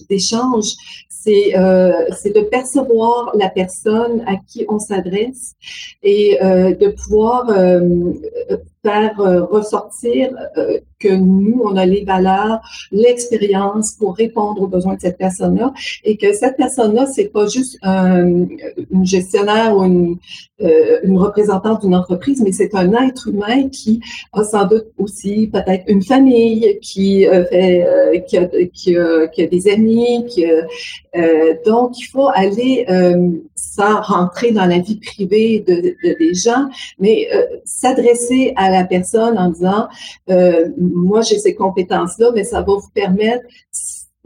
d'échange. C'est euh, c'est de percevoir la personne à qui on s'adresse et euh, de pouvoir euh, faire euh, ressortir euh, que nous, on a les valeurs, l'expérience pour répondre aux besoins de cette personne-là et que cette personne-là, c'est pas juste un, une gestionnaire ou une, euh, représentante d'une entreprise, mais c'est un être humain qui a sans doute aussi peut-être une famille, qui fait, qui a, qui, a, des amis, donc il faut aller sans rentrer dans la vie privée de des gens, mais s'adresser à la personne en disant, euh, moi j'ai ces compétences-là, mais ça va vous permettre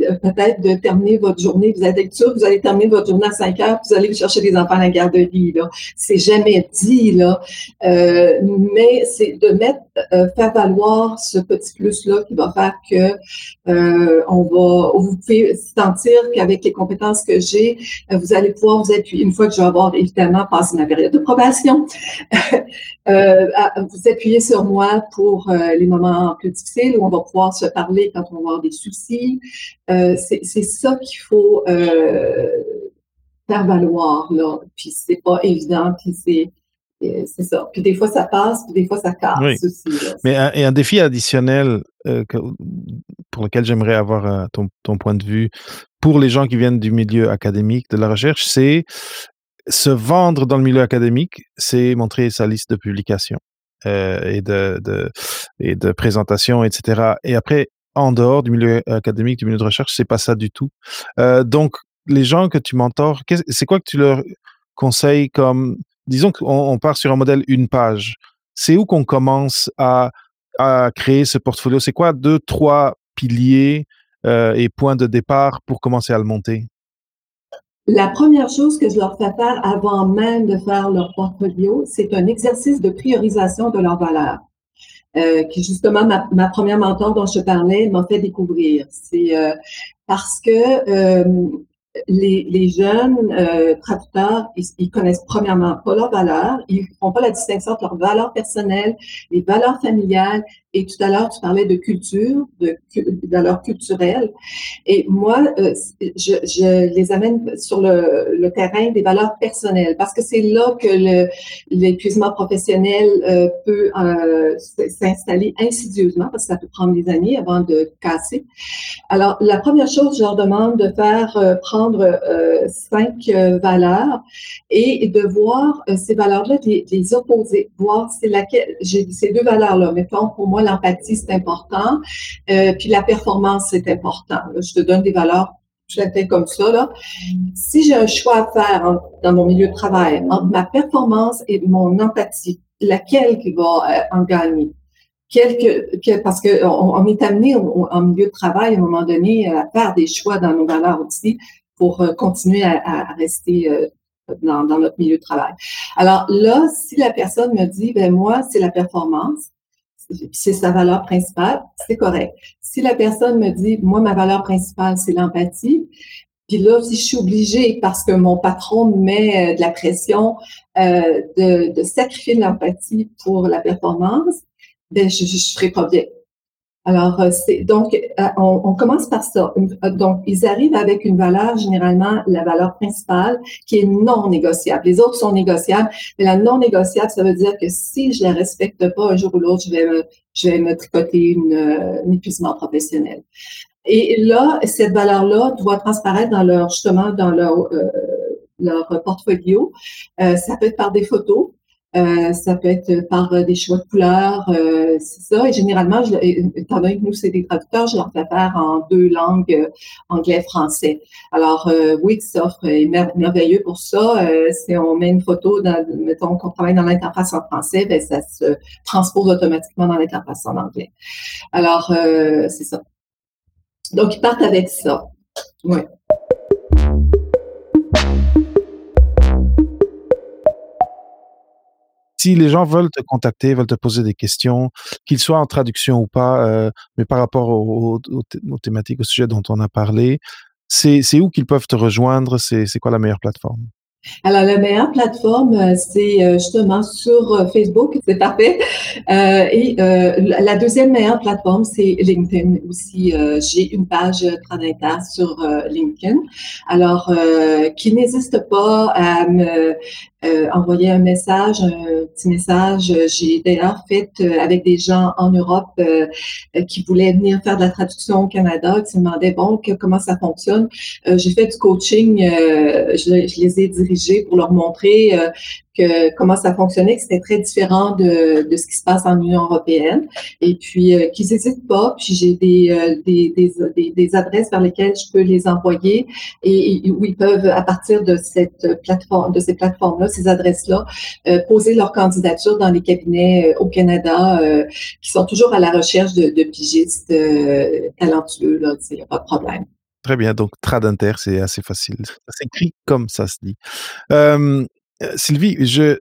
euh, peut-être de terminer votre journée. Vous êtes sûr vous allez terminer votre journée à 5 heures, vous allez chercher des enfants à la garderie. Là. C'est jamais dit, là. Euh, mais c'est de mettre, euh, faire valoir ce petit plus-là qui va faire que euh, on va, vous pouvez sentir qu'avec les compétences que j'ai, euh, vous allez pouvoir vous appuyer, une fois que je vais avoir évidemment passé ma période de probation, euh, vous appuyer sur moi pour les moments plus difficiles où on va pouvoir se parler quand on va avoir des soucis. c'est ça qu'il faut faire valoir, là. Puis c'est pas évident, puis c'est c'est ça. Puis des fois, ça passe, puis des fois, ça casse aussi. Mais un, et un défi additionnel euh, que, pour lequel j'aimerais avoir euh, ton, ton, point de vue pour les gens qui viennent du milieu académique, de la recherche, c'est se vendre dans le milieu académique, c'est montrer sa liste de publications euh, et, de, de, et de présentations, etc. Et après, en dehors du milieu académique, du milieu de recherche, c'est pas ça du tout. Euh, donc, les gens que tu mentors, c'est quoi que tu leur conseilles comme disons qu'on part sur un modèle une page. C'est où qu'on commence à à créer ce portfolio? C'est quoi deux, trois piliers et points de départ pour commencer à le monter? La première chose que je leur fais faire avant même de faire leur portfolio, c'est un exercice de priorisation de leurs valeurs. Euh, qui justement ma, première mentor dont je parlais m'a fait découvrir. C'est euh, parce que euh, les, les, jeunes euh, traducteurs, ils, ils, connaissent premièrement pas leurs valeurs, ils font pas la distinction entre leurs valeurs personnelles, les valeurs familiales et tout à l'heure, tu parlais de culture, de valeurs culturelles. Et moi, euh, je, les amène sur le, terrain des valeurs personnelles parce que c'est là que l'épuisement professionnel euh, peut euh, s'installer insidieusement parce que ça peut prendre des années avant de casser. Alors, la première chose, je leur demande de faire prendre cinq valeurs et de voir ces valeurs-là, les, les opposer, voir c'est laquelle, ces deux valeurs-là, mettons pour moi l'empathie, c'est important. Euh, puis la performance, c'est important. je te donne des valeurs tout à comme ça. Là. Si j'ai un choix à faire dans mon milieu de travail entre ma performance et mon empathie, laquelle qui va euh, en gagner? Quelque, parce qu'on on est amené en milieu de travail à un moment donné à faire des choix dans nos valeurs aussi pour euh, continuer à, à rester dans, dans, notre milieu de travail. Alors là, si la personne me dit, ben moi, c'est la performance, c'est sa valeur principale, c'est correct. Si la personne me dit, moi, ma valeur principale, c'est l'empathie, puis là, si je suis obligée, parce que mon patron me met euh, de la pression, euh, de, sacrifier l'empathie pour la performance, ben je ne ferai pas bien. Alors, euh, c'est donc, euh, on, commence par ça. Euh, donc, ils arrivent avec une valeur, généralement la valeur principale, qui est non négociable. Les autres sont négociables, mais la non négociable, ça veut dire que si je la respecte pas un jour ou l'autre, je vais me, je vais me tricoter une, un épuisement professionnel. Et là, cette valeur-là doit transparaître dans leur justement dans leur euh, leur portfolio. Ça peut être par des photos, euh, ça peut être par euh, des choix de couleurs, euh, c'est ça. Et généralement, étant donné que nous, c'est des traducteurs, je leur fais faire en deux langues, anglais-français. Alors, ça offre est merveilleux pour ça. si on met une photo, dans, mettons qu'on travaille dans l'interface en français, ben, ça se transpose automatiquement dans l'interface en anglais. Alors, c'est ça. Donc, ils partent avec ça. Oui. Si les gens veulent te contacter, veulent te poser des questions, qu'ils soient en traduction ou pas, euh, mais par rapport aux, thématiques, au sujet dont on a parlé, c'est où qu'ils peuvent te rejoindre? C'est quoi la meilleure plateforme? Alors, la meilleure plateforme, euh, c'est euh, justement sur Facebook, c'est parfait. et la deuxième meilleure plateforme, c'est LinkedIn aussi. J'ai une page Tradinter sur LinkedIn. Alors, qui n'hésite pas à me euh, envoyer un message, un petit message. J'ai d'ailleurs fait euh, avec des gens en Europe euh, qui voulaient venir faire de la traduction au Canada, qui se demandaient bon comment ça fonctionne? J'ai fait du coaching, je, les ai dirigés pour leur montrer comment ça fonctionnait, que c'était très différent de, de ce qui se passe en Union européenne. Et puis, euh, qu'ils n'hésitent pas. Puis, j'ai des, euh, des, des, des, adresses vers lesquelles je peux les envoyer et, où ils peuvent, à partir de cette plateforme, de ces plateformes-là, ces adresses-là, euh, poser leur candidature dans les cabinets au Canada qui sont toujours à la recherche de, de pigistes talentueux. Il n'y a pas de problème. Très bien. Donc, Tradinter, c'est assez facile. Ça s'écrit comme ça se dit. Euh, euh, Sylvie, je,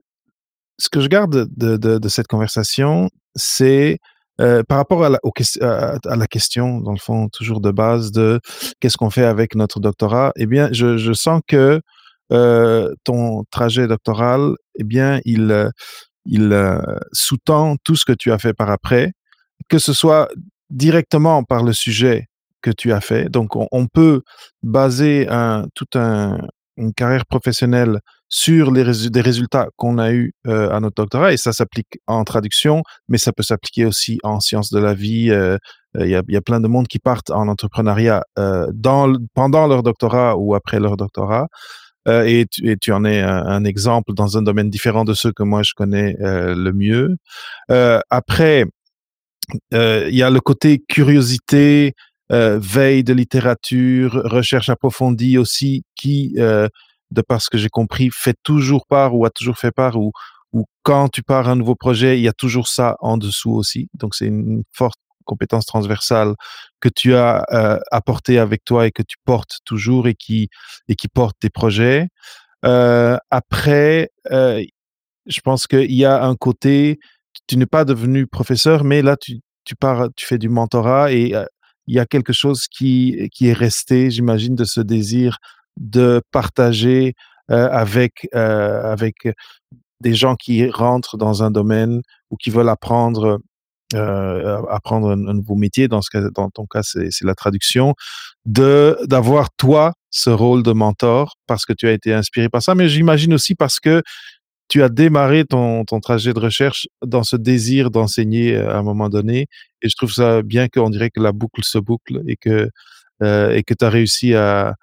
ce que je garde de, de, cette conversation, c'est euh, par rapport à la, question, dans le fond, toujours de base de qu'est-ce qu'on fait avec notre doctorat, eh bien, je, sens que euh, ton trajet doctoral, eh bien, il, il sous-tend tout ce que tu as fait par après, que ce soit directement par le sujet que tu as fait. Donc, on, peut baser un, tout un, une carrière professionnelle sur les résultats qu'on a eu euh, à notre doctorat et ça s'applique en traduction, mais ça peut s'appliquer aussi en sciences de la vie. Il y, a, y, a, plein de monde qui partent en entrepreneuriat dans, pendant leur doctorat ou après leur doctorat. Et tu, en es un, exemple dans un domaine différent de ceux que moi je connais le mieux. après, il y a le côté curiosité, veille de littérature, recherche approfondie aussi, qui, de par ce que j'ai compris, fait toujours part ou a toujours fait part ou, où quand tu pars un nouveau projet, il y a toujours ça en dessous aussi. Donc c'est une forte compétence transversale que tu as euh, apporté avec toi et que tu portes toujours et qui et qui porte tes projets. Euh, après, euh, je pense qu'il y a un côté, tu n'es pas devenu professeur, mais là tu tu pars, tu fais du mentorat et il y a quelque chose qui qui est resté, j'imagine, de ce désir de partager avec avec des gens qui rentrent dans un domaine ou qui veulent apprendre apprendre un, nouveau métier, dans, ce cas, dans ton cas, c'est la traduction, d'avoir toi ce rôle de mentor parce que tu as été inspiré par ça, mais j'imagine aussi parce que tu as démarré ton, ton trajet de recherche dans ce désir d'enseigner à un moment donné. Et je trouve ça bien qu'on dirait que la boucle se boucle et que, et que tu as réussi à,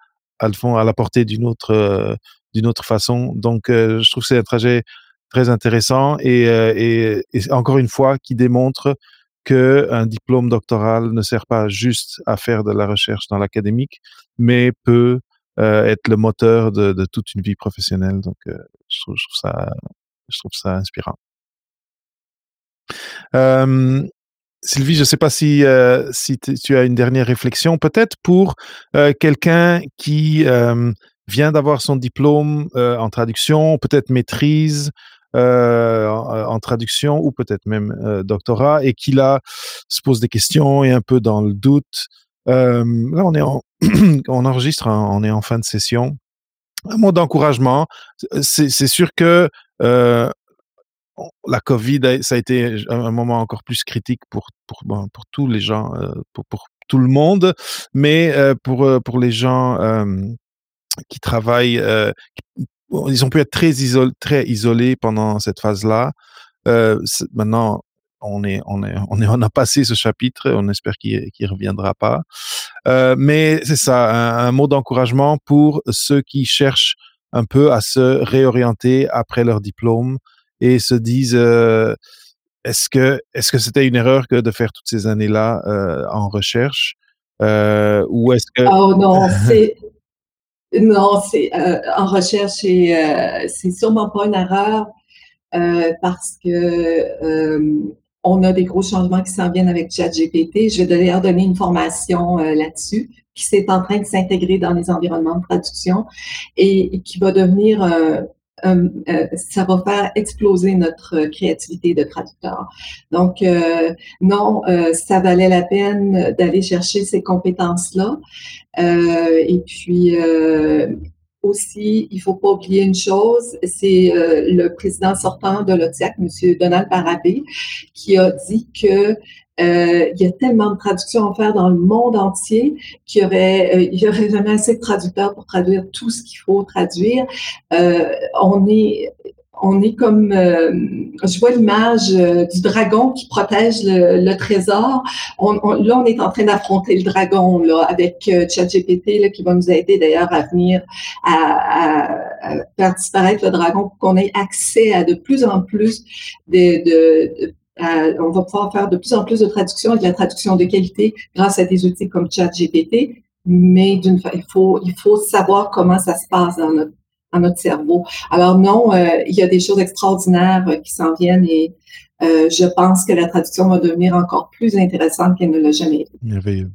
à le fond, à l'apporter d'une autre, euh, d'une autre façon. Donc, euh, je trouve que c'est un trajet très intéressant et, euh, encore une fois qui démontre que un diplôme doctoral ne sert pas juste à faire de la recherche dans l'académique, mais peut être le moteur de, toute une vie professionnelle. Donc, je, trouve, ça, inspirant. Sylvie, je ne sais pas si, euh, tu as une dernière réflexion, peut-être pour euh, quelqu'un qui euh, vient d'avoir son diplôme en traduction, peut-être maîtrise en, traduction ou peut-être même doctorat et qui là se pose des questions et un peu dans le doute. Là, on est en, enregistre, hein, on est en fin de session. Un mot d'encouragement. C'est sûr que la Covid, ça a été un moment encore plus critique pour pour pour tous les gens, euh, pour, tout le monde, mais euh, pour pour les gens qui travaillent, ils ont pu être très, isol très isolés pendant cette phase-là. Euh, maintenant, on est, on est, on a passé ce chapitre. On espère qu'il ne reviendra pas. Euh, mais c'est ça, un mot d'encouragement pour ceux qui cherchent un peu à se réorienter après leur diplôme et se disent euh, est-ce que est-ce que c'était une erreur que de faire toutes ces années-là euh, en recherche euh, ou est-ce que oh non c'est non, c'est en recherche et c'est sûrement pas une erreur parce que on a des gros changements qui s'en viennent avec ChatGPT. Je vais d'ailleurs donner une formation euh, là-dessus qui s'est en train de s'intégrer dans les environnements de traduction et, et qui va devenir euh, euh, ça va faire exploser notre créativité de traducteur. Donc, euh, non, ça valait la peine d'aller chercher ces compétences-là. et puis, aussi, il faut pas oublier une chose, c'est le président sortant de l'OTIAC, M. Donald Parabé, qui a dit que euh, il y a tellement de traductions à faire dans le monde entier qu'il y aurait, euh, il y aurait jamais assez de traducteurs pour traduire tout ce qu'il faut traduire. Euh, on est on est comme, euh, je vois l'image euh, du dragon qui protège le, le trésor. On, on, là, on est en train d'affronter le dragon là, avec euh, ChatGPT qui va nous aider d'ailleurs à venir à, à, à, faire disparaître le dragon pour qu'on ait accès à de plus en plus de, de, de euh, on va pouvoir faire de plus en plus de traductions et de la traduction de qualité grâce à des outils comme ChatGPT, mais il faut, savoir comment ça se passe dans notre, cerveau. Alors non, euh, il y a des choses extraordinaires euh, qui s'en viennent et je pense que la traduction va devenir encore plus intéressante qu'elle ne l'a jamais été. Merveilleux.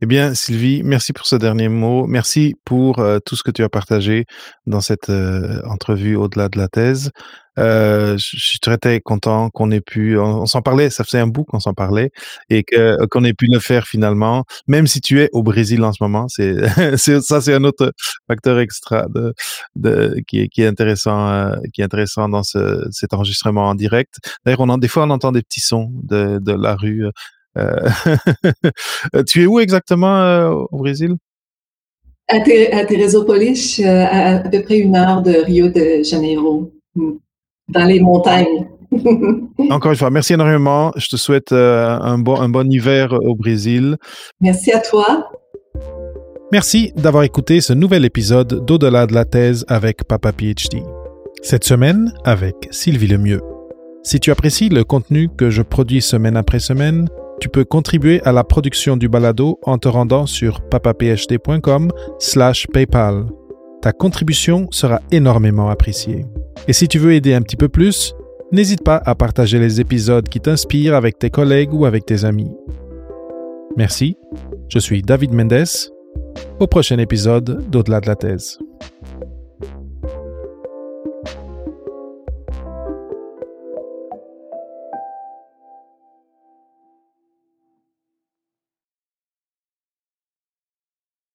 Eh bien, Sylvie, merci pour ce dernier mot. Merci pour euh, tout ce que tu as partagé dans cette euh, entrevue au-delà de la thèse. Euh, je suis très, content qu'on ait pu, on, s'en parlait, ça faisait un bout qu'on s'en parlait et qu'on ait pu le faire finalement, même si tu es au Brésil en ce moment. Ça, c'est un autre facteur extra qui, est, intéressant, qui est intéressant dans ce, cet enregistrement en direct. D'ailleurs, des fois, on entend des petits sons de la rue. Euh, tu es où exactement euh, au Brésil? À, à Teresopolis, à, à, peu près une heure de Rio de Janeiro, hmm. dans les montagnes. Encore une fois, merci énormément. Je te souhaite euh, un, bon, un bon hiver au Brésil. Merci à toi. Merci d'avoir écouté ce nouvel épisode d'Au-delà de la thèse avec Papa PhD. Cette semaine, avec Sylvie Lemieux. Si tu apprécies le contenu que je produis semaine après semaine, tu peux contribuer à la production du balado en te rendant sur papaphd.com slash paypal. Ta contribution sera énormément appréciée. Et si tu veux aider un petit peu plus, N'hésite pas à partager les épisodes qui t'inspirent avec tes collègues ou avec tes amis. Merci, je suis David Mendes. Au prochain épisode d'Au-delà de la thèse.